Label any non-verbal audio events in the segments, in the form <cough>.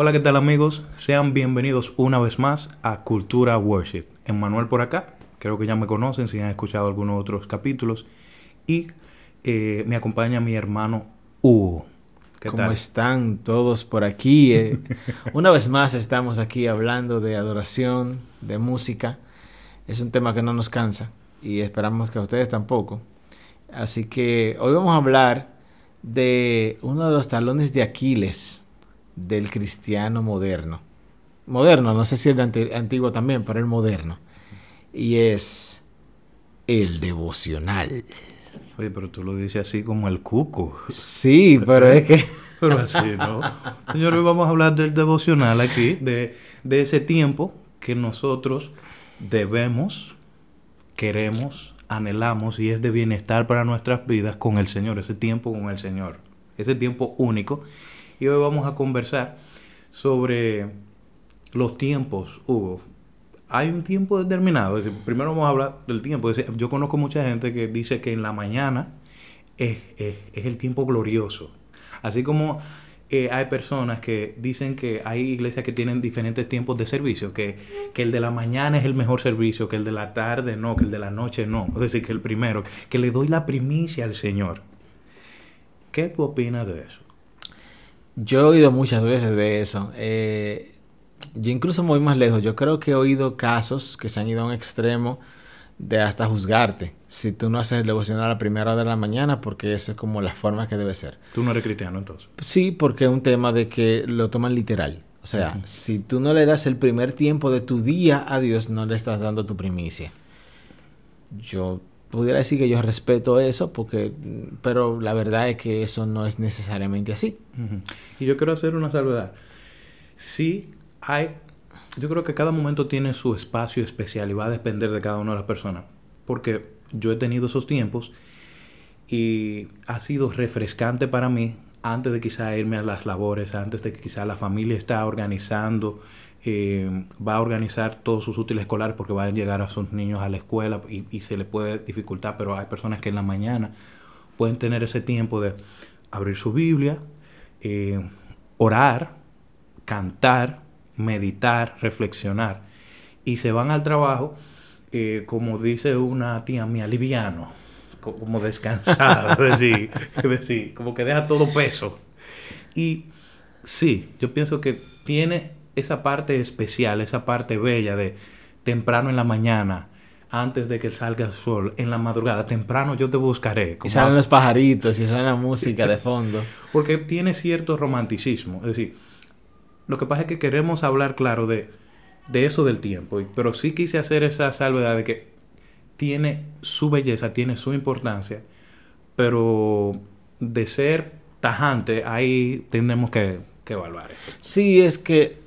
Hola, ¿qué tal amigos? Sean bienvenidos una vez más a Cultura Worship. Emmanuel por acá, creo que ya me conocen si han escuchado algunos otros capítulos. Y eh, me acompaña mi hermano Hugo. ¿Qué ¿Cómo están todos por aquí? Eh, <laughs> una vez más estamos aquí hablando de adoración, de música. Es un tema que no nos cansa y esperamos que a ustedes tampoco. Así que hoy vamos a hablar de uno de los talones de Aquiles del cristiano moderno. Moderno, no sé si el antiguo también, pero el moderno. Y es el devocional. Oye, pero tú lo dices así como el cuco. Sí, pero es que... <laughs> pero así, ¿no? Señores, vamos a hablar del devocional aquí, de, de ese tiempo que nosotros debemos, queremos, anhelamos y es de bienestar para nuestras vidas con el Señor, ese tiempo con el Señor, ese tiempo único y hoy vamos a conversar sobre los tiempos, Hugo. Hay un tiempo determinado. primero vamos a hablar del tiempo. yo conozco mucha gente que dice que en la mañana es, el tiempo glorioso. Así como eh, hay personas que dicen que hay iglesias que tienen diferentes tiempos de servicio, que, que, el de la mañana es el mejor servicio, que el de la tarde no, que el de la noche no, es decir, que el primero, que le doy la primicia al Señor. ¿Qué tú opinas de eso? Yo he oído muchas veces de eso. Eh, yo incluso me voy más lejos. Yo creo que he oído casos que se han ido a un extremo de hasta juzgarte si tú no haces el devocional a la primera hora de la mañana porque eso es como la forma que debe ser. ¿Tú no eres cristiano entonces? Sí, porque es un tema de que lo toman literal. O sea, si tú no le das el primer tiempo de tu día a Dios, no le estás dando tu primicia. Yo pudiera decir que yo respeto eso, porque, pero la verdad es que eso no es necesariamente así. Y yo quiero hacer una salvedad. Sí, hay, yo creo que cada momento tiene su espacio especial y va a depender de cada una de las personas, porque yo he tenido esos tiempos y ha sido refrescante para mí antes de quizá irme a las labores, antes de que quizá la familia está organizando eh, va a organizar todos sus útiles escolares porque van a llegar a sus niños a la escuela y, se les puede dificultar, pero hay personas que en la mañana pueden tener ese tiempo de abrir su Biblia, eh, orar, cantar, meditar, reflexionar y se van al trabajo, eh, como dice una tía mía, liviano, como descansado, <laughs> es como que deja todo peso. Y sí, yo pienso que tiene esa parte especial, esa parte bella de temprano en la mañana, antes de que salga el sol, en la madrugada, temprano yo te buscaré. y salen los pajaritos y suena música de <laughs> fondo. Porque tiene cierto romanticismo. Es decir, lo que pasa es que queremos hablar, claro, de, de eso del tiempo. Pero sí quise hacer esa salvedad de que tiene su belleza, tiene su importancia, pero de ser tajante, ahí tenemos que, que evaluar eso. Sí, es que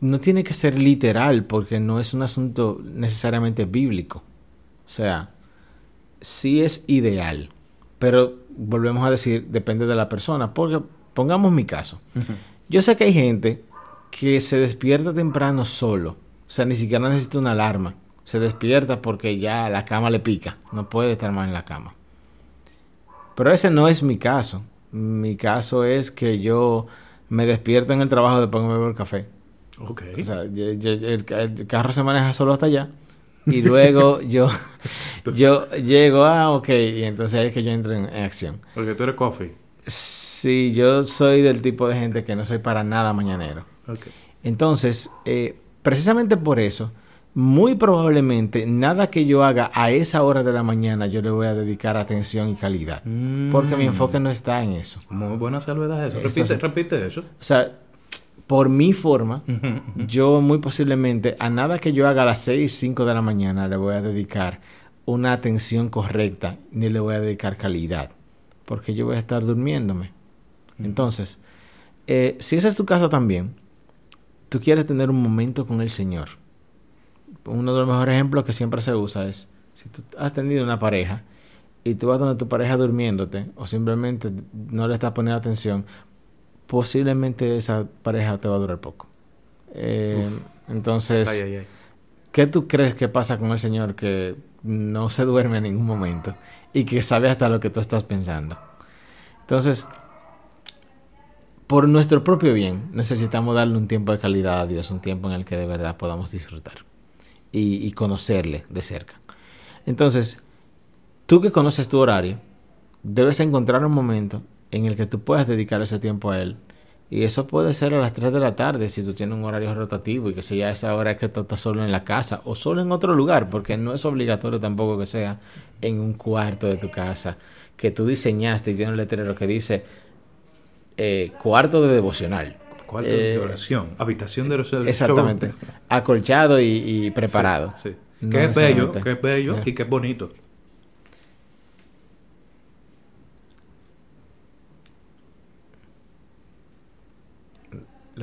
no tiene que ser literal porque no es un asunto necesariamente bíblico. O sea, sí es ideal, pero volvemos a decir, depende de la persona. Porque pongamos mi caso. Yo sé que hay gente que se despierta temprano solo. O sea, ni siquiera necesita una alarma. Se despierta porque ya la cama le pica. No puede estar más en la cama. Pero ese no es mi caso. Mi caso es que yo me despierto en el trabajo después de beber café. Ok. O sea, el, carro se maneja solo hasta allá. Y luego <laughs> yo, yo llego, ah, ok, y entonces ahí es que yo entro en, acción. Porque tú eres coffee. Sí, yo soy del tipo de gente que no soy para nada mañanero. Okay. Entonces, eh, precisamente por eso, muy probablemente nada que yo haga a esa hora de la mañana yo le voy a dedicar atención y calidad. Porque mi mm. enfoque no está en eso. Muy buena salvedad eso. Repite, repite eso. O sea, por mi forma, yo muy posiblemente a nada que yo haga a las 6, 5 de la mañana le voy a dedicar una atención correcta, ni le voy a dedicar calidad, porque yo voy a estar durmiéndome. Entonces, eh, si ese es tu caso también, tú quieres tener un momento con el Señor. Uno de los mejores ejemplos que siempre se usa es, si tú has tenido una pareja y tú vas donde tu pareja durmiéndote o simplemente no le estás poniendo atención, posiblemente esa pareja te va a durar poco. Eh, entonces, ¿qué tú crees que pasa con el Señor que no se duerme en ningún momento y que sabe hasta lo que tú estás pensando? Entonces, por nuestro propio bien, necesitamos darle un tiempo de calidad a Dios, un tiempo en el que de verdad podamos disfrutar y, conocerle de cerca. Entonces, tú que conoces tu horario, debes encontrar un momento en el que tú puedas dedicar ese tiempo a Él. Y eso puede ser a las 3 de la tarde si tú tienes un horario rotativo y que sea esa hora que tú estás solo en la casa o solo en otro lugar, porque no es obligatorio tampoco que sea en un cuarto de tu casa que tú diseñaste y tiene un letrero que dice eh, cuarto de devocional. Cuarto de eh, oración, habitación de oración. Exactamente. <laughs> Acolchado y, preparado. Sí, Que es bello, que es bello y que es bonito.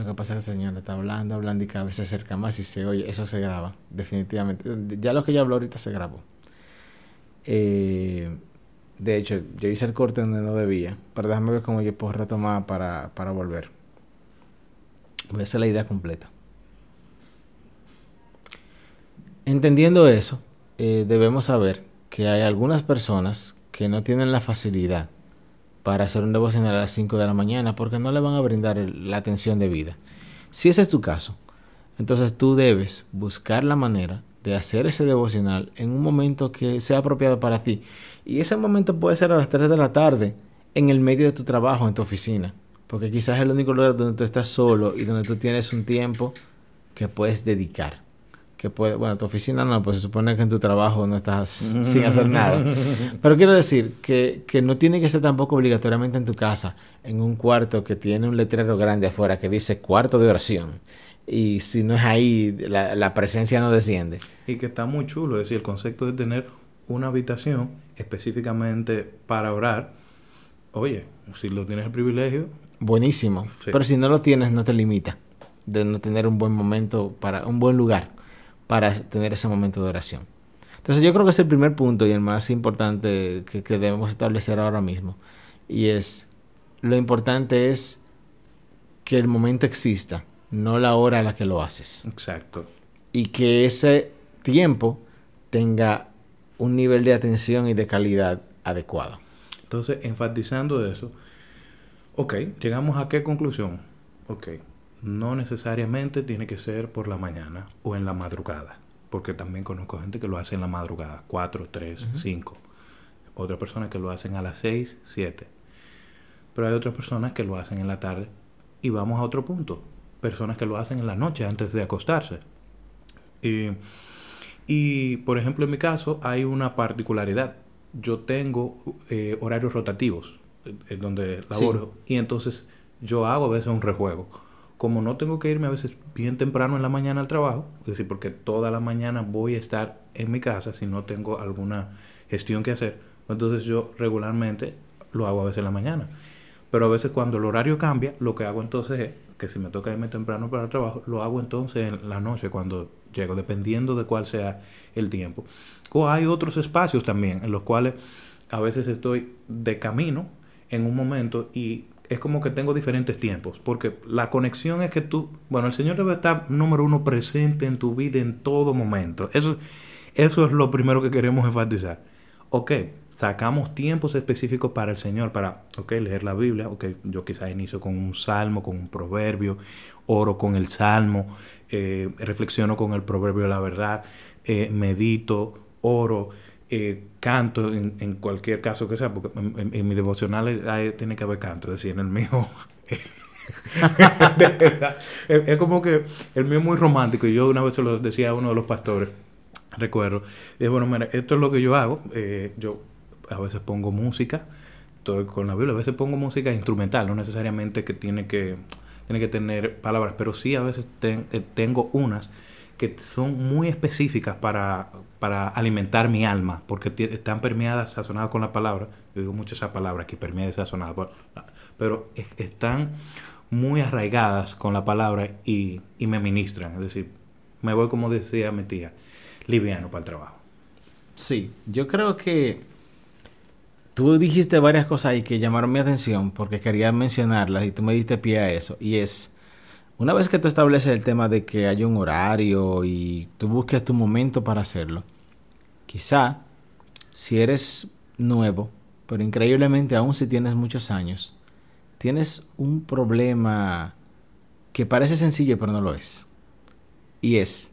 Lo que pasa es que el señor está hablando, hablando y cada vez se acerca más y se oye. Eso se graba, definitivamente. Ya lo que ya habló ahorita se grabó. Eh, de hecho, yo hice el corte donde no debía. Pero déjame ver cómo yo puedo retomar para, para volver. Voy a hacer la idea completa. Entendiendo eso, eh, debemos saber que hay algunas personas que no tienen la facilidad para hacer un devocional a las 5 de la mañana porque no le van a brindar la atención debida. Si ese es tu caso, entonces tú debes buscar la manera de hacer ese devocional en un momento que sea apropiado para ti. Y ese momento puede ser a las 3 de la tarde, en el medio de tu trabajo, en tu oficina. Porque quizás es el único lugar donde tú estás solo y donde tú tienes un tiempo que puedes dedicar. Que puede, bueno, tu oficina no, pues se supone que en tu trabajo no estás <laughs> sin hacer nada. Pero quiero decir que, que no tiene que ser tampoco obligatoriamente en tu casa, en un cuarto que tiene un letrero grande afuera que dice cuarto de oración y si no es ahí, la, presencia no desciende. Y que está muy chulo, es decir, el concepto de tener una habitación específicamente para orar, oye, si lo tienes el privilegio. Buenísimo, pero si no lo tienes, no te limita de no tener un buen momento, para un buen lugar para tener ese momento de oración. Entonces yo creo que es el primer punto y el más importante que, que debemos establecer ahora mismo. Y es, lo importante es que el momento exista no la hora a la que lo haces. Exacto. Y que ese tiempo tenga un nivel de atención y de calidad adecuado. Entonces, enfatizando eso, ok, llegamos a qué conclusión? Ok, no necesariamente tiene que ser por la mañana o en la madrugada, porque también conozco gente que lo hace en la madrugada, 4, 3, 5. Otras personas que lo hacen a las 6, 7. Pero hay otras personas que lo hacen en la tarde. Y vamos a otro punto personas que lo hacen en la noche antes de acostarse. Y, por ejemplo, en mi caso hay una particularidad. Yo tengo eh, horarios rotativos en donde laboro y entonces yo hago a veces un rejuego. Como no tengo que irme a veces bien temprano en la mañana al trabajo, es decir, porque toda la mañana voy a estar en mi casa si no tengo alguna gestión que hacer, entonces yo regularmente lo hago a veces en la mañana. Pero a veces cuando el horario cambia, lo que hago entonces es que si me toca irme temprano para el trabajo, lo hago entonces en la noche cuando llego, dependiendo de cuál sea el tiempo. O hay otros espacios también en los cuales a veces estoy de camino en un momento y es como que tengo diferentes tiempos, porque la conexión es que tú, bueno, el Señor debe estar número uno presente en tu vida en todo momento. Eso, eso es lo primero que queremos enfatizar. Ok, sacamos tiempos específicos para el Señor, para, ok, leer la Biblia, ok, yo quizás inicio con un salmo, con un proverbio, oro con el salmo, eh, reflexiono con el proverbio de la verdad, eh, medito, oro, eh, canto en, cualquier caso que sea, porque en, mi devocional tiene que haber canto, es en el mío... <laughs> es, como que el mío es muy romántico y yo una vez se lo decía a uno de los pastores, recuerdo, y bueno, mira, esto es lo que yo hago, yo a veces pongo música, estoy con la Biblia, a veces pongo música instrumental, no necesariamente que tiene que, tiene que tener palabras, pero sí a veces eh, tengo unas que son muy específicas para, para alimentar mi alma, porque están permeadas, sazonadas con la palabra. Yo digo mucho esa palabra aquí, permeada y sazonada, pero están muy arraigadas con la palabra y, y me ministran. Es decir, me voy, como decía mi tía, liviano para el trabajo. Sí, yo creo que Tú dijiste varias cosas ahí que llamaron mi atención porque quería mencionarlas y tú me diste pie a eso. Y es, una vez que tú estableces el tema de que hay un horario y tú busques tu momento para hacerlo, quizá si eres nuevo, pero increíblemente aún si tienes muchos años, tienes un problema que parece sencillo pero no lo es. Y es,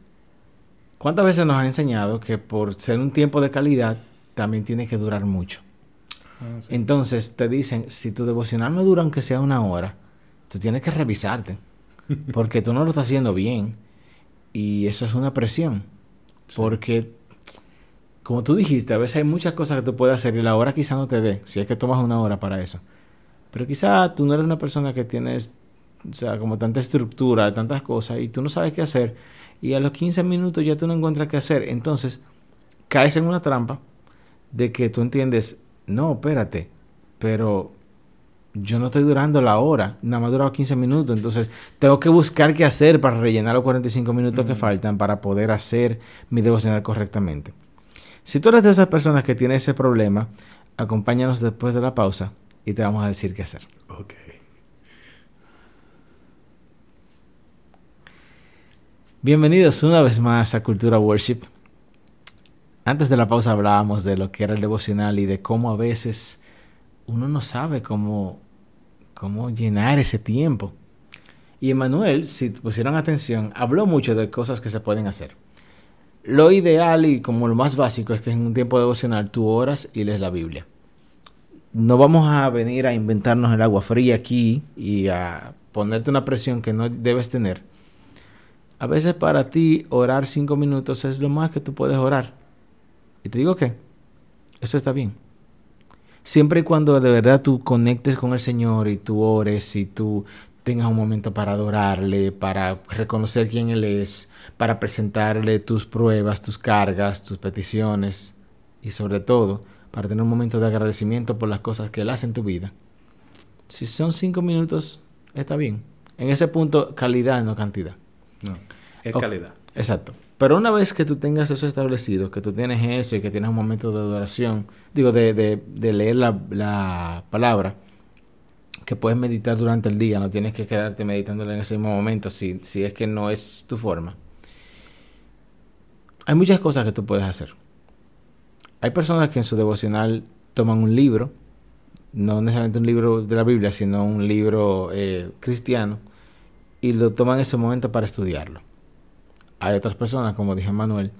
¿cuántas veces nos ha enseñado que por ser un tiempo de calidad también tiene que durar mucho? Ah, Entonces te dicen, si tu devocional no dura aunque sea una hora, tú tienes que revisarte. <laughs> Porque tú no lo estás haciendo bien. Y eso es una presión. Porque, como tú dijiste, a veces hay muchas cosas que tú puedes hacer y la hora quizá no te dé, si es que tomas una hora para eso. Pero quizá tú no eres una persona que tienes, o sea, como tanta estructura, tantas cosas, y tú no sabes qué hacer. Y a los 15 minutos ya tú no encuentras qué hacer. Entonces, caes en una trampa de que tú entiendes, no, espérate, pero yo no estoy durando la hora, nada más he durado 15 minutos, entonces tengo que buscar qué hacer para rellenar los 45 minutos que faltan para poder hacer mi devocional correctamente. Si tú eres de esas personas que tienen ese problema, acompáñanos después de la pausa y te vamos a decir qué hacer. Ok. Bienvenidos una vez más a Cultura Worship. Antes de la pausa hablábamos de lo que era el devocional y de cómo a veces uno no sabe cómo, cómo llenar ese tiempo. Y Emanuel, si pusieron atención, habló mucho de cosas que se pueden hacer. Lo ideal y como lo más básico es que en un tiempo devocional tú oras y lees la Biblia. No vamos a venir a inventarnos el agua fría aquí y a ponerte una presión que no debes tener. A veces para ti orar cinco minutos es lo más que tú puedes orar. Y te digo que eso está bien. Siempre y cuando de verdad tú conectes con el Señor y tú ores y tú tengas un momento para adorarle, para reconocer quién Él es, para presentarle tus pruebas, tus cargas, tus peticiones y sobre todo para tener un momento de agradecimiento por las cosas que Él hace en tu vida. Si son cinco minutos, está bien. En ese punto, calidad, no cantidad. No, es calidad. Exacto. Pero una vez que tú tengas eso establecido, que tú tienes eso y que tienes un momento de adoración, digo, de, leer la, palabra, que puedes meditar durante el día, no tienes que quedarte meditándola en ese mismo momento si, si es que no es tu forma. Hay muchas cosas que tú puedes hacer. Hay personas que en su devocional toman un libro, no necesariamente un libro de la Biblia, sino un libro eh, cristiano, y lo toman en ese momento para estudiarlo. Hay otras personas, como dije Manuel,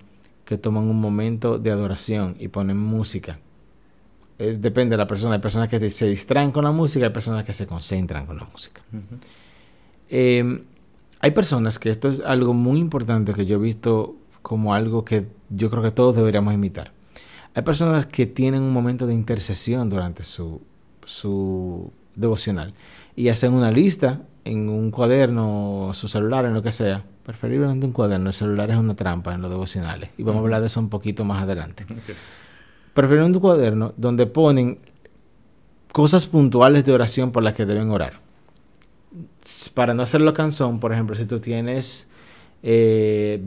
que toman un momento de adoración y ponen música. Eh, depende de la persona. Hay personas que se distraen con la música, hay personas que se concentran con la música. Em, hay personas que esto es algo muy importante que yo he visto como algo que yo creo que todos deberíamos imitar. Hay personas que tienen un momento de intercesión durante su, su devocional y hacen una lista en un cuaderno, su celular, en lo que sea, preferiblemente un cuaderno. El celular es una trampa en los devocionales. Y vamos a hablar de eso un poquito más adelante. Preferiblemente un cuaderno donde ponen cosas puntuales de oración por las que deben orar. Para no hacerlo cansón, por ejemplo, si tú tienes 20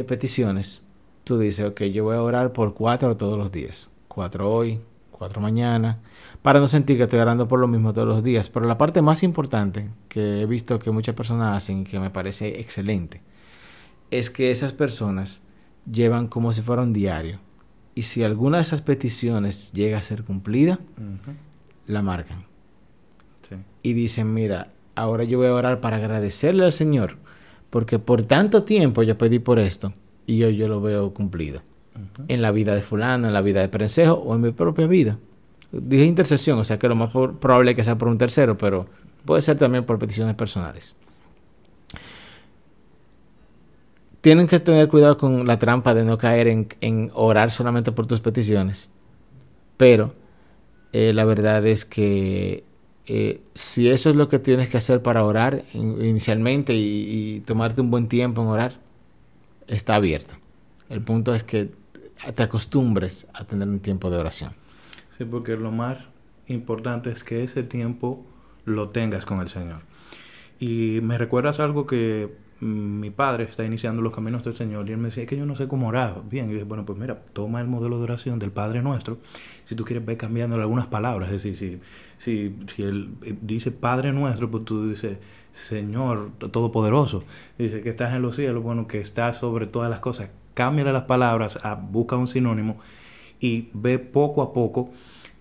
eh, peticiones, tú dices, ok, yo voy a orar por cuatro todos los días. Cuatro hoy, cuatro mañana, para no sentir que estoy orando por lo mismo todos los días. Pero la parte más importante que he visto que muchas personas hacen y que me parece excelente es que esas personas llevan como si fuera un diario. Y si alguna de esas peticiones llega a ser cumplida, la marcan. Y dicen, mira, ahora yo voy a orar para agradecerle al Señor, porque por tanto tiempo yo pedí por esto y hoy yo lo veo cumplido. En la vida de fulano, en la vida de Prensejo o en mi propia vida. Dije intercesión, o sea que lo más probable es que sea por un tercero, pero puede ser también por peticiones personales. Tienen que tener cuidado con la trampa de no caer en, orar solamente por tus peticiones. Pero eh, la verdad es que eh, si eso es lo que tienes que hacer para orar inicialmente y, tomarte un buen tiempo en orar, está abierto. El punto es que te acostumbres a tener un tiempo de oración. Sí, porque lo más importante es que ese tiempo lo tengas con el Señor. Y me recuerdas algo que mm, mi padre está iniciando los caminos del Señor y él me decía, que yo no sé cómo orar. Bien, y dije, bueno, pues mira, toma el modelo de oración del Padre Nuestro. Si tú quieres ver cambiando algunas palabras, es decir, si, si, si él eh, dice Padre Nuestro, pues tú dices Señor Todopoderoso. Dice que estás en los cielos, bueno, que estás sobre todas las cosas. Cámbiale las palabras, a, busca un sinónimo y ve poco a poco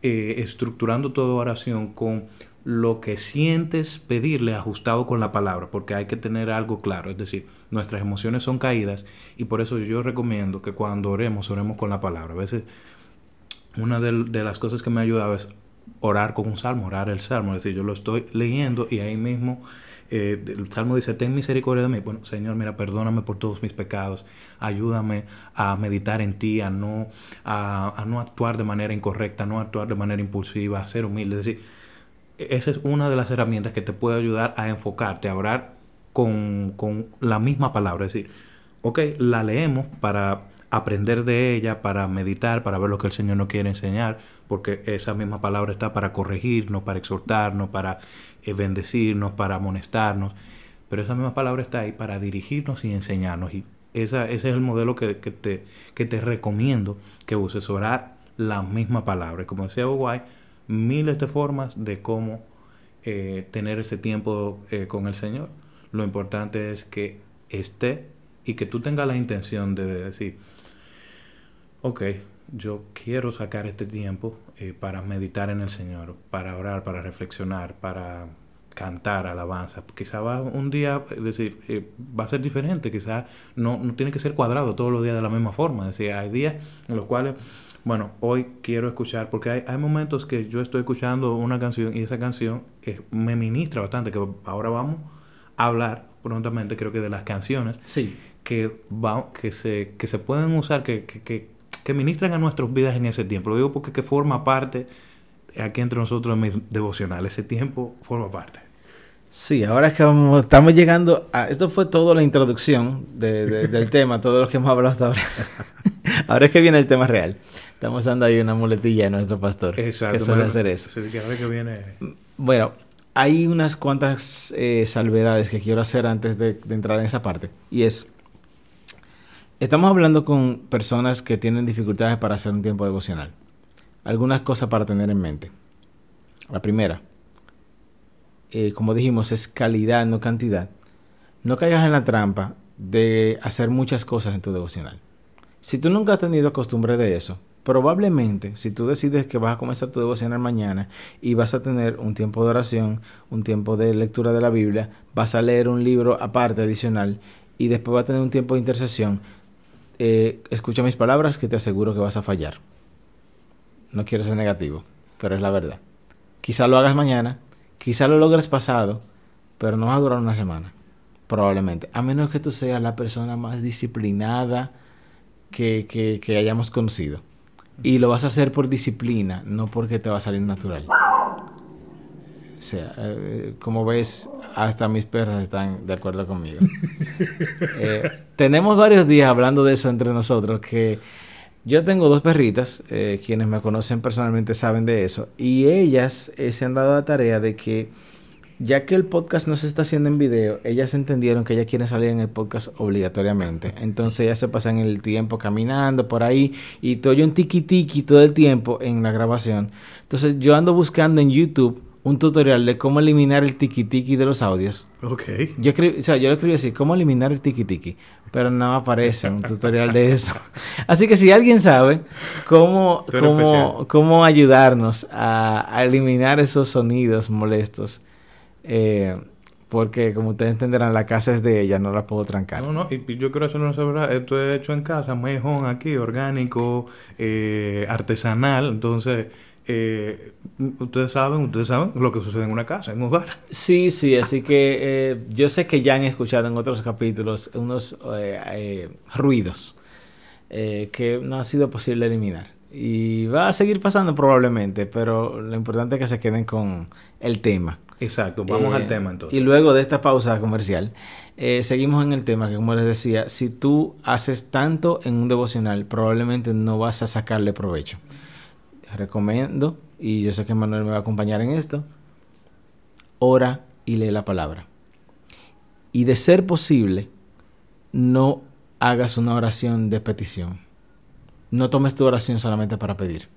eh, estructurando toda oración con lo que sientes pedirle ajustado con la palabra, porque hay que tener algo claro, es decir, nuestras emociones son caídas y por eso yo recomiendo que cuando oremos, oremos con la palabra. A veces una de, las cosas que me ha ayudado es orar con un salmo, orar el salmo, es decir, yo lo estoy leyendo y ahí mismo eh, el salmo dice, ten misericordia de mí. Bueno, Señor, mira, perdóname por todos mis pecados, ayúdame a meditar en ti, a no, a, a no actuar de manera incorrecta, a no actuar de manera impulsiva, a ser humilde, es decir, esa es una de las herramientas que te puede ayudar a enfocarte, a orar con, con la misma palabra. Es decir, ok, la leemos para aprender de ella, para meditar, para ver lo que el Señor nos quiere enseñar, porque esa misma palabra está para corregirnos, para exhortarnos, para eh, bendecirnos, para amonestarnos, pero esa misma palabra está ahí para dirigirnos y enseñarnos. Y esa, ese es el modelo que, que, te, que te recomiendo que uses, orar la misma palabra. Como decía Uruguay, miles de formas de cómo eh, tener ese tiempo eh, con el Señor. Lo importante es que esté y que tú tengas la intención de decir, ok, yo quiero sacar este tiempo eh, para meditar en el Señor, para orar, para reflexionar, para cantar alabanza. Quizá va un día, es decir, va a ser diferente, quizá no, no tiene que ser cuadrado todos los días de la misma forma. Es decir, hay días en los cuales bueno, hoy quiero escuchar, porque hay, hay momentos que yo estoy escuchando una canción y esa canción me ministra bastante, que ahora vamos a hablar prontamente, creo que de las canciones sí. que, va, que, se, que se pueden usar, que, que, que, ministran a nuestras vidas en ese tiempo. Lo digo porque que forma parte aquí entre nosotros en mi devocional, ese tiempo forma parte. Sí, ahora es que vamos, estamos llegando a... Esto fue toda la introducción de, del <laughs> tema, todo lo que hemos hablado hasta ahora. <laughs> ahora es que viene el tema real. Estamos dando ahí una muletilla de nuestro pastor. Exacto. Que suele hacer eso. que viene... Bueno, hay unas cuantas eh, salvedades que quiero hacer antes de, entrar en esa parte. Y es, estamos hablando con personas que tienen dificultades para hacer un tiempo devocional. Algunas cosas para tener en mente. La primera, eh, como dijimos, es calidad, no cantidad. No caigas en la trampa de hacer muchas cosas en tu devocional. Si tú nunca has tenido costumbre de eso, probablemente si tú decides que vas a comenzar tu devocional mañana y vas a tener un tiempo de oración, un tiempo de lectura de la Biblia, vas a leer un libro aparte adicional y después vas a tener un tiempo de intercesión, eh, escucha mis palabras que te aseguro que vas a fallar. No quiero ser negativo, pero es la verdad. Quizá lo hagas mañana, quizá lo logres pasado, pero no va a durar una semana, probablemente. A menos que tú seas la persona más disciplinada que, que, hayamos conocido. Y lo vas a hacer por disciplina, no porque te va a salir natural. Sea, eh, como ves, hasta mis perras están de acuerdo conmigo. <laughs> Eh, tenemos varios días hablando de eso entre nosotros, que yo tengo dos perritas, eh, quienes me conocen personalmente saben de eso, y ellas se han dado la tarea de que ya que el podcast no se está haciendo en video, ellas entendieron que ellas quieren salir en el podcast obligatoriamente. Entonces ellas se pasan el tiempo caminando por ahí y todo yo un tiki tiki todo el tiempo en la grabación. Entonces yo ando buscando en YouTube un tutorial de cómo eliminar el tiki tiki de los audios. Ok. Yo o sea, yo lo escribí así, cómo eliminar el tiki tiki, pero no aparece un tutorial de eso. <laughs> Así que si alguien sabe cómo, cómo, cómo ayudarnos a, a eliminar esos sonidos molestos, eh, porque como ustedes entenderán, la casa es de ella, no la puedo trancar. No, no, y yo quiero hacer una verdad. Esto es hecho en casa, mejor aquí, orgánico, eh, artesanal. Entonces, eh, ustedes saben, ustedes saben lo que sucede en una casa, en un hogar. Sí, sí, así que eh, yo sé que ya han escuchado en otros capítulos unos ruidos que no ha sido posible eliminar. Y va a seguir pasando probablemente, pero lo importante es que se queden con el tema. Exacto, vamos al eh, tema entonces. Y luego de esta pausa comercial, eh, seguimos en el tema que como les decía, si tú haces tanto en un devocional, probablemente no vas a sacarle provecho. Recomiendo, y yo sé que Manuel me va a acompañar en esto, ora y lee la palabra. Y de ser posible, no hagas una oración de petición. No tomes tu oración solamente para pedir.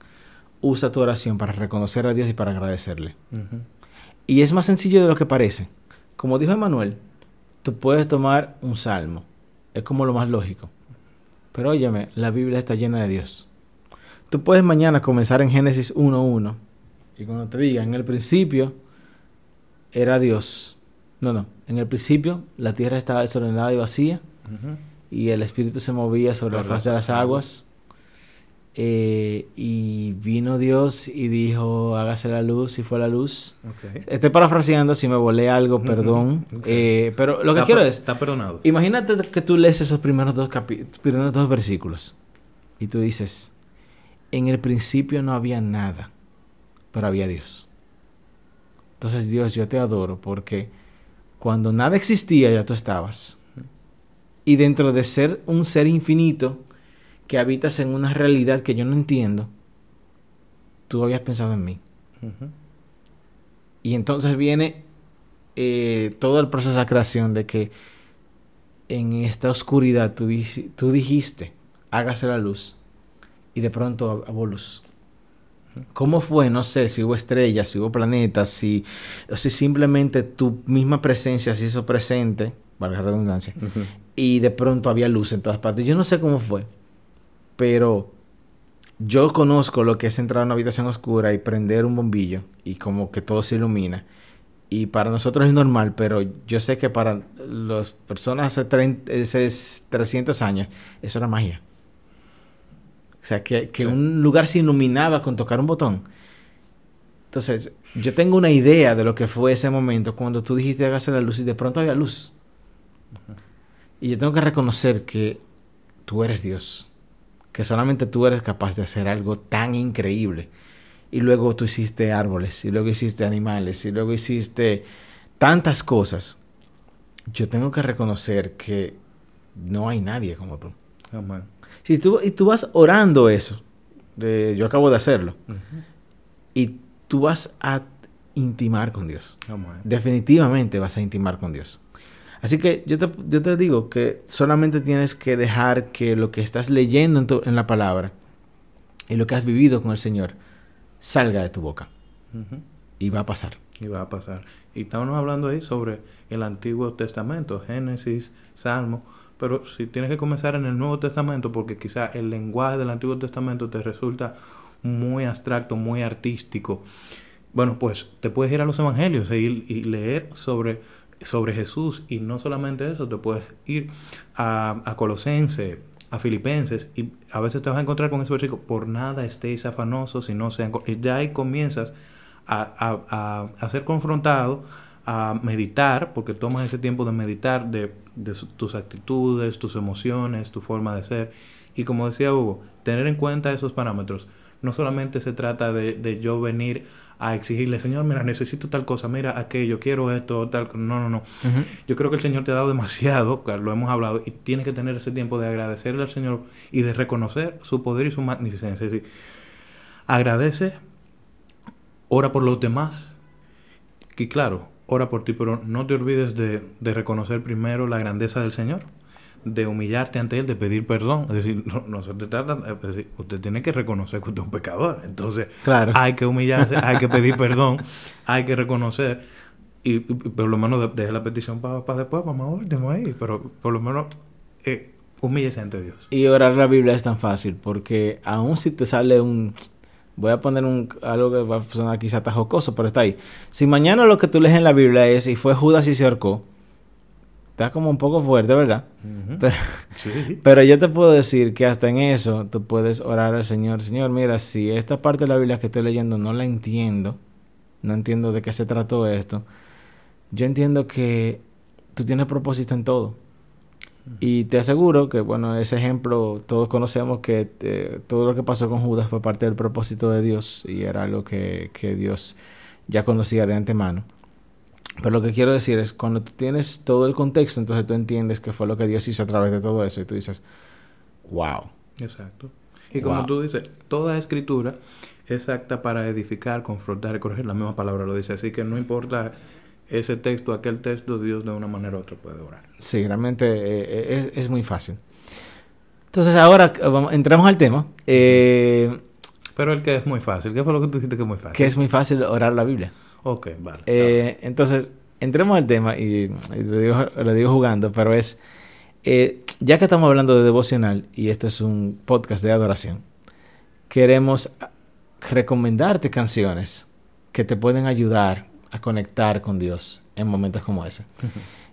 Usa tu oración para reconocer a Dios y para agradecerle. Y es más sencillo de lo que parece. Como dijo Emanuel, tú puedes tomar un salmo. Es como lo más lógico. Pero óyeme, la Biblia está llena de Dios. Tú puedes mañana comenzar en Génesis 1.1 y cuando te diga, en el principio era Dios. No, no. En el principio la tierra estaba desordenada y vacía y el Espíritu se movía sobre la faz de las aguas. Eh, y vino Dios y dijo, hágase la luz y fue la luz. Estoy parafraseando, si me volé algo, perdón. Eh, pero lo que quiero es... Está perdonado. Imagínate que tú lees esos primeros dos, primeros dos versículos y tú dices, en el principio no había nada, pero había Dios. Entonces Dios, yo te adoro porque cuando nada existía ya tú estabas. Y dentro de ser un ser infinito, que habitas en una realidad que yo no entiendo, tú habías pensado en mí. Y entonces viene eh, todo el proceso de creación de que en esta oscuridad tú, tú dijiste, hágase la luz, y de pronto hubo luz. ¿Cómo fue? No sé si hubo estrellas, si hubo planetas, si, o si simplemente tu misma presencia se hizo presente, valga la redundancia, y de pronto había luz en todas partes. Yo no sé cómo fue, pero yo conozco lo que es entrar a una habitación oscura y prender un bombillo y como que todo se ilumina. Y para nosotros es normal, pero yo sé que para las personas hace, 300 años eso era magia. O sea, que, un lugar se iluminaba con tocar un botón. Entonces, yo tengo una idea de lo que fue ese momento cuando tú dijiste hágase la luz y de pronto había luz. Y yo tengo que reconocer que tú eres Dios que solamente tú eres capaz de hacer algo tan increíble. Y luego tú hiciste árboles, y luego hiciste animales, y luego hiciste tantas cosas. Yo tengo que reconocer que no hay nadie como tú. Si tú y tú vas orando eso, yo acabo de hacerlo, y tú vas a intimar con Dios. Definitivamente vas a intimar con Dios. Así que yo te, yo te digo que solamente tienes que dejar que lo que estás leyendo en, la palabra y lo que has vivido con el Señor salga de tu boca. Y va a pasar. Y va a pasar. Y estamos hablando ahí sobre el Antiguo Testamento, Génesis, Salmo. Pero si tienes que comenzar en el Nuevo Testamento, porque quizá el lenguaje del Antiguo Testamento te resulta muy abstracto, muy artístico. Bueno, pues te puedes ir a los Evangelios e ir, y leer sobre sobre Jesús y no solamente eso, te puedes ir a, a Colosense, a Filipenses y a veces te vas a encontrar con ese versículo, por nada estéis afanosos y no sean... Y ya ahí comienzas a, a, ser confrontado, a meditar, porque tomas ese tiempo de meditar de, de tus actitudes, tus emociones, tu forma de ser. Y como decía Hugo, tener en cuenta esos parámetros. No solamente se trata de, de yo venir a exigirle, Señor, mira, necesito tal cosa, mira, aquello, quiero esto, tal. No, no, no. Yo creo que el Señor te ha dado demasiado, <laughs> lo hemos hablado, y tienes que tener ese tiempo de agradecerle al Señor y de reconocer su poder y su magnificencia. Es decir, agradece, ora por los demás, y claro, ora por ti, pero no te olvides de, de reconocer primero la grandeza del Señor de humillarte ante Él, de pedir perdón. Es decir, no, se trata, es decir, usted tiene que reconocer que usted es un pecador. Entonces, claro. hay que humillarse, hay que pedir perdón, hay que reconocer. Y, por lo menos deje la petición para después, para más último ahí. Pero por lo menos eh, humíllese ante Dios. Y orar la Biblia es tan fácil, porque aun si te sale un. Voy a poner un, algo que va a sonar quizá jocoso, pero está ahí. Si mañana lo que tú lees en la Biblia es y fue Judas y se ahorcó, está como un poco fuerte, ¿verdad? pero, <laughs> pero, yo te puedo decir que hasta en eso tú puedes orar al Señor. Señor, mira, si esta parte de la Biblia que estoy leyendo no la entiendo, no entiendo de qué se trató esto, yo entiendo que tú tienes propósito en todo. Y te aseguro que, bueno, ese ejemplo, todos conocemos que eh, todo lo que pasó con Judas fue parte del propósito de Dios y era algo que, que Dios ya conocía de antemano. Pero lo que quiero decir es, cuando tú tienes todo el contexto, entonces tú entiendes que fue lo que Dios hizo a través de todo eso y tú dices, wow. Exacto. Y como tú dices, toda escritura es acta para edificar, confrontar y corregir. La misma palabra lo dice. Así que no importa ese texto, aquel texto, Dios de una manera u otra puede orar. Sí, realmente eh, eh, es, muy fácil. Entonces ahora vamos, entramos al tema. Eh, Pero el que es muy fácil. ¿Qué fue lo que tú dijiste que es muy fácil? Que es muy fácil orar la Biblia. Ok, vale. Eh, entonces, entremos al tema y, lo, digo, jugando, pero es, eh, ya que estamos hablando de devocional y esto es un podcast de adoración, queremos recomendarte canciones que te pueden ayudar a conectar con Dios en momentos como ese.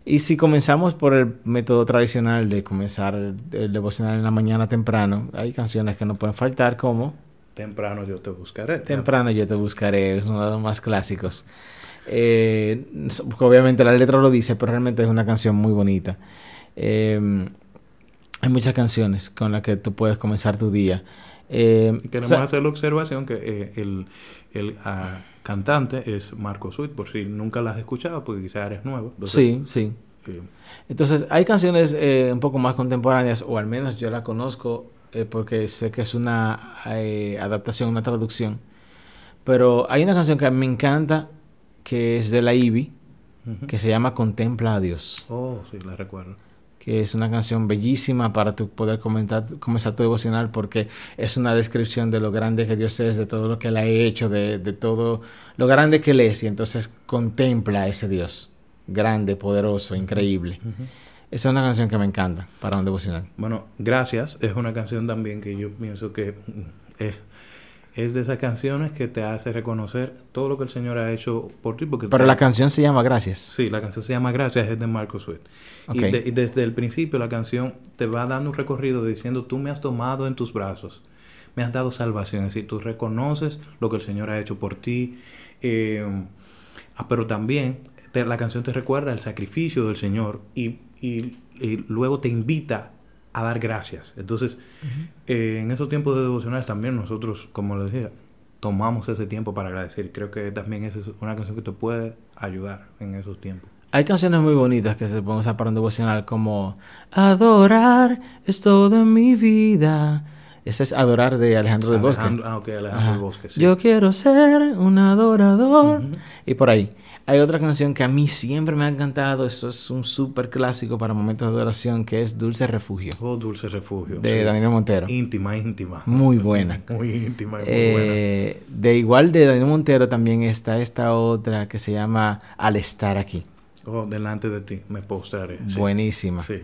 Y si comenzamos por el método tradicional de comenzar el devocional en la mañana temprano, hay canciones que no pueden faltar como Temprano yo te buscaré. Temprano yo te buscaré, es uno de los más clásicos. Eh, obviamente la letra lo dice, pero realmente es una canción muy bonita. Eh, hay muchas canciones con las que tú puedes comenzar tu día. Eh, queremos hacer la observación que eh, el, el ah, cantante es Marco Sweet, por si nunca la has escuchado, porque quizás eres nuevo. sí, sí. Eh, Entonces, hay canciones un poco más contemporáneas, o al menos yo la conozco porque sé que es una adaptación, una traducción. Pero hay una canción que me encanta, que es de la Ivy, que se llama Contempla a Dios. Oh, sí, la recuerdo que es una canción bellísima para tu poder comentar, comenzar tu devocional porque es una descripción de lo grande que Dios es, de todo lo que Él ha hecho, de, de todo lo grande que Él es y entonces contempla a ese Dios grande, poderoso, increíble. Esa es una canción que me encanta para un devocional. Bueno, gracias. Es una canción también que yo pienso que es es de esas canciones que te hace reconocer todo lo que el Señor ha hecho por ti. Porque Pero la canción se llama Gracias. Sí, la canción se llama Gracias, es de Marco Sweet. Y, desde el principio la canción te va dando un recorrido diciendo, tú me has tomado en tus brazos, me has dado salvación. Es decir, tú reconoces lo que el Señor ha hecho por ti. Eh, ah, pero también la canción te recuerda el sacrificio del Señor y, y luego te invita a dar gracias. Entonces, eh, en esos tiempos de devocionales también nosotros, como les decía, tomamos ese tiempo para agradecer. Creo que también es una canción que te puede ayudar en esos tiempos. Hay canciones muy bonitas que se pueden usar para un devocional como Adorar es todo en mi vida. Ese es Adorar de Alejandro del Bosque. Ah, ok, Alejandro del Bosque, sí. Yo quiero ser un adorador. Y por ahí. Hay otra canción que a mí siempre me ha encantado, eso es un súper clásico para momentos de adoración, que es Dulce Refugio. Oh, Dulce Refugio. De Daniel Montero. Íntima, íntima. Muy buena. <laughs> muy íntima y muy eh, buena. De igual de Daniel Montero también está esta otra que se llama Al estar aquí. Oh, delante de ti, me postraré. Buenísima. Sí.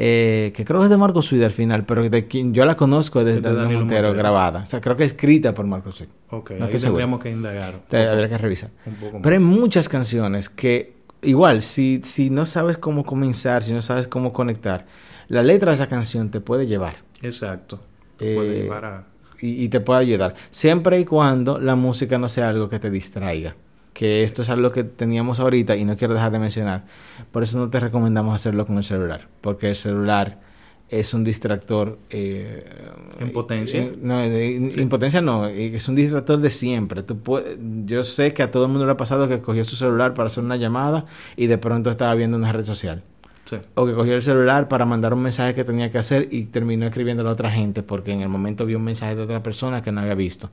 Eh, que creo que es de Marco Suida al final, pero de quien yo la conozco desde de Daniel Montero, grabada. O sea, creo que es escrita por Marco Suida. Ok, no ahí tendríamos que indagar. habría que revisar. pero hay muchas canciones que, igual, si, si no sabes cómo comenzar, si no sabes cómo conectar, la letra de esa canción te puede llevar. Exacto. Te puede eh, llevar a... y, y te puede ayudar. Siempre y cuando la música no sea algo que te distraiga que esto es algo que teníamos ahorita y no quiero dejar de mencionar. Por eso no te recomendamos hacerlo con el celular, porque el celular es un distractor. Eh, ¿En potencia? Eh, no, en potencia no, es un distractor de siempre. Tú yo sé que a todo el mundo le ha pasado que cogió su celular para hacer una llamada y de pronto estaba viendo una red social. Sí. O que cogió el celular para mandar un mensaje que tenía que hacer y terminó escribiéndolo a otra gente porque en el momento vio un mensaje de otra persona que no había visto.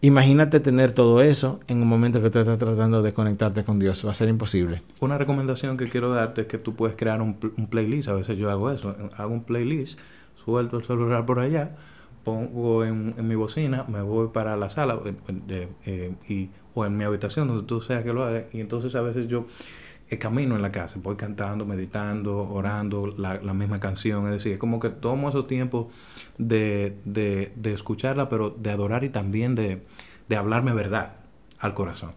Imagínate tener todo eso en un momento que tú estás tratando de conectarte con Dios. Va a ser imposible. Una recomendación que quiero darte es que tú puedes crear un, playlist. A veces yo hago eso. Hago un playlist, suelto el celular por allá, pongo en, mi bocina, me voy para la sala eh, y, o en mi habitación, donde tú seas que lo hagas. Y entonces a veces yo camino en la casa, voy cantando, meditando, orando la, la, misma canción, es decir, es como que tomo esos tiempos de, de, de escucharla, pero de adorar y también de, de, hablarme verdad al corazón.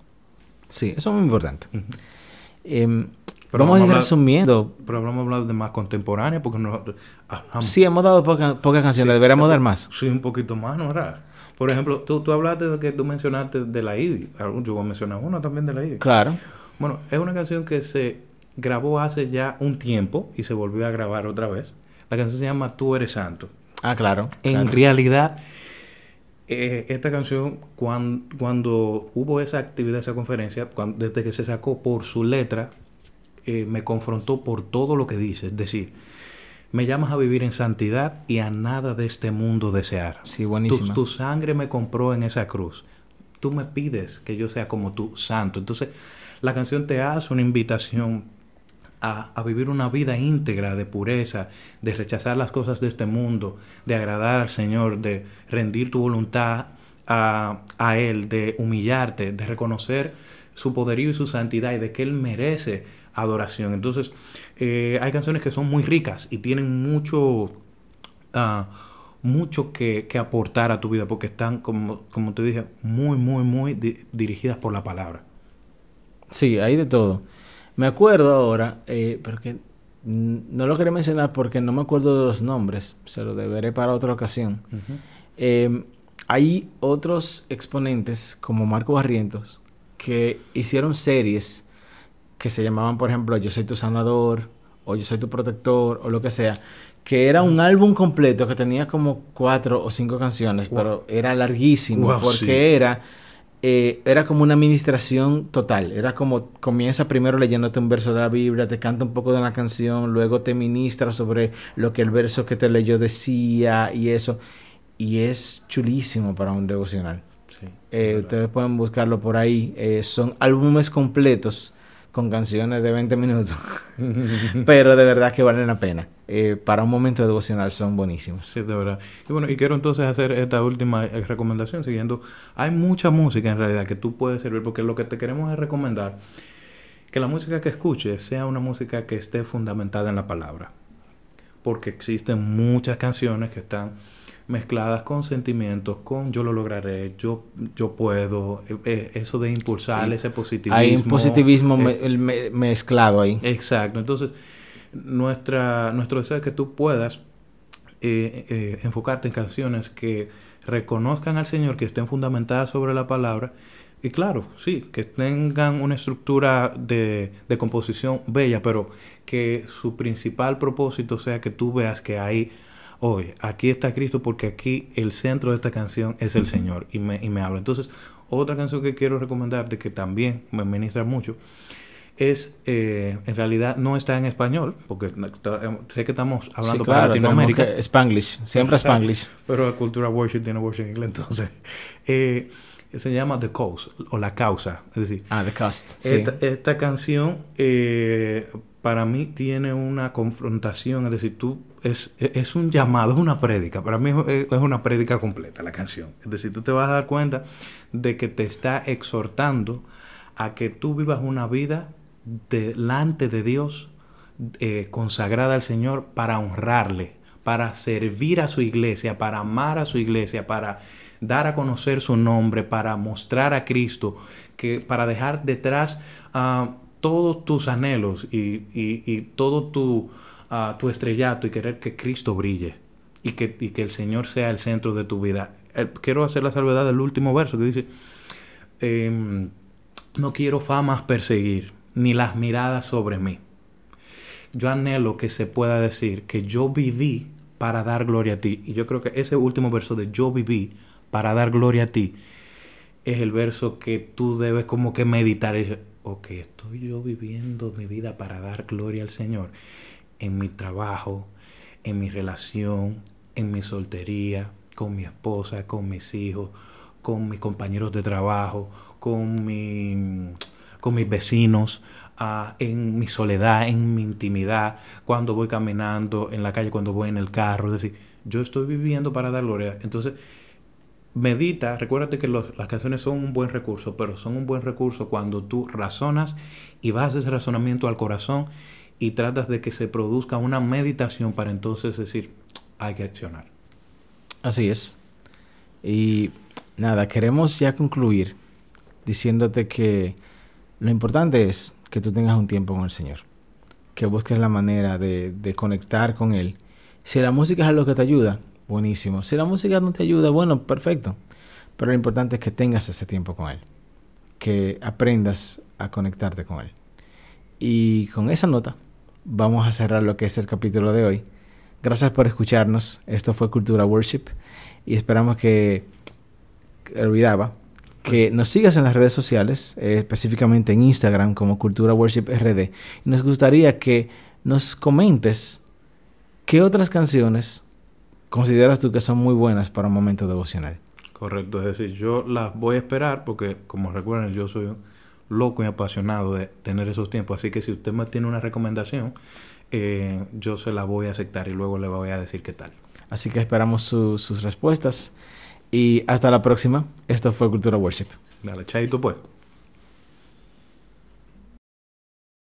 Sí, eso es muy importante. Em, pero vamos, a ir resumiendo. Pero hablamos hablado de más contemporánea porque no... sí, hemos dado pocas canciones, deberíamos dar más. Sí, un poquito más, ¿no? Por ejemplo, tú, tú hablaste de que tú mencionaste de la IBI. Yo voy a mencionar una también de la IBI. Claro. Bueno, es una canción que se grabó hace ya un tiempo y se volvió a grabar otra vez. La canción se llama Tú eres santo. Ah, claro. En realidad, eh, esta canción, cuando, hubo esa actividad, esa conferencia, desde que se sacó por su letra, eh, me confrontó por todo lo que dice. Es decir, me llamas a vivir en santidad y a nada de este mundo desear. Sí, buenísimo. Tu, tu, sangre me compró en esa cruz. Tú me pides que yo sea como tú, santo. Entonces, la canción te hace una invitación a, vivir una vida íntegra de pureza, de rechazar las cosas de este mundo, de agradar al Señor, de rendir tu voluntad a, Él, de humillarte, de reconocer su poderío y su santidad y de que Él merece adoración. Entonces, eh, hay canciones que son muy ricas y tienen mucho, ah, mucho que, que, aportar a tu vida porque están, como, como te dije, muy, muy, muy dirigidas por la palabra. Sí, hay de todo. Me acuerdo ahora, eh, pero que no lo quería mencionar porque no me acuerdo de los nombres, se lo deberé para otra ocasión. Em, hay otros exponentes como Marco Barrientos que hicieron series que se llamaban, por ejemplo, Yo soy tu sanador o Yo soy tu protector o lo que sea, que era un álbum completo que tenía como cuatro o cinco canciones, pero era larguísimo porque era eh, era como una administración total. Era como comienza primero leyéndote un verso de la Biblia, te canta un poco de una canción, luego te ministra sobre lo que el verso que te leyó decía y eso. Y es chulísimo para un devocional. Eh, ustedes pueden buscarlo por ahí. Eh, son álbumes completos con canciones de 20 minutos. <laughs> Pero de verdad que valen la pena. Eh, para un momento devocional son buenísimos. Sí, de verdad. Y bueno, y quiero entonces hacer esta última eh, recomendación siguiendo. Hay mucha música en realidad que tú puedes servir porque lo que te queremos es recomendar que la música que escuches sea una música que esté fundamentada en la palabra. Porque existen muchas canciones que están mezcladas con sentimientos, con yo lo lograré, yo, yo puedo, eh, eh, eso de impulsar ese positivismo. Hay un positivismo eh, mezclado ahí. Exacto, entonces nuestra, nuestro deseo es que tú puedas enfocarte en canciones que reconozcan al Señor, que estén fundamentadas sobre la palabra. Y claro, sí, que tengan una estructura de, de composición bella, pero que su principal propósito sea que tú veas que hay hoy, aquí está Cristo porque aquí el centro de esta canción es el Señor y me, y me habla. Entonces, otra canción que quiero recomendarte que también me ministra mucho es, eh, en realidad no está en español, porque sé que estamos hablando para Latinoamérica. Spanglish, siempre Spanglish. Pero Cultura Worship tiene worship en inglés, entonces. <laughs> Eh, se llama The Cause, o La Causa, es decir. Ah, The Cost. Esta, canción eh, para mí tiene una confrontación, es decir, tú es, es un llamado, es una prédica. Para mí es una prédica completa la canción. Es decir, tú te vas a dar cuenta de que te está exhortando a que tú vivas una vida delante de Dios, eh, consagrada al Señor para honrarle, para servir a su iglesia, para amar a su iglesia, para dar a conocer su nombre, para mostrar a Cristo, que para dejar detrás uh, todos tus anhelos y, y, todo tu, uh, tu estrellato y querer que Cristo brille y que, y que el Señor sea el centro de tu vida. Eh, quiero hacer la salvedad del último verso que dice, em, no quiero famas perseguir, ni las miradas sobre mí. Yo anhelo que se pueda decir que yo viví para dar gloria a ti. Y yo creo que ese último verso de yo viví para dar gloria a ti es el verso que tú debes como que meditar ok, estoy yo viviendo mi vida para dar gloria al Señor en mi trabajo, en mi relación, en mi soltería, con mi esposa, con mis hijos, con mis compañeros de trabajo, con, mi, con mis vecinos, ah, en mi soledad, en mi intimidad, cuando voy caminando en la calle, cuando voy en el carro. Es decir, yo estoy viviendo para dar gloria. Entonces, medita, recuérdate que las canciones son un buen recurso, pero son un buen recurso cuando tú razonas y vas ese razonamiento al corazón y tratas de que se produzca una meditación para entonces decir, hay que accionar. Así es. Y nada, queremos ya concluir diciéndote que lo importante es que tú tengas un tiempo con el Señor, que busques la manera de, de conectar con Él. Si la música es algo que te ayuda, buenísimo. Si la música no te ayuda, bueno, perfecto. Pero lo importante es que tengas ese tiempo con Él, que aprendas a conectarte con Él. Y con esa nota vamos a cerrar lo que es el capítulo de hoy. Gracias por escucharnos. Esto fue Cultura Worship y esperamos que, olvidaba, que nos sigas en las redes sociales, eh, específicamente en Instagram como Cultura Worship RD. Y nos gustaría que nos comentes qué otras canciones consideras tú que son muy buenas para un momento devocional. Correcto, es decir, yo las voy a esperar porque, como recuerden, yo soy loco y apasionado de tener esos tiempos. Así que si usted me tiene una recomendación, eh, yo se la voy a aceptar y luego le voy a decir qué tal. Así que esperamos sus respuestas y hasta la próxima. Esto fue Cultura Worship. Dale, chaito pues.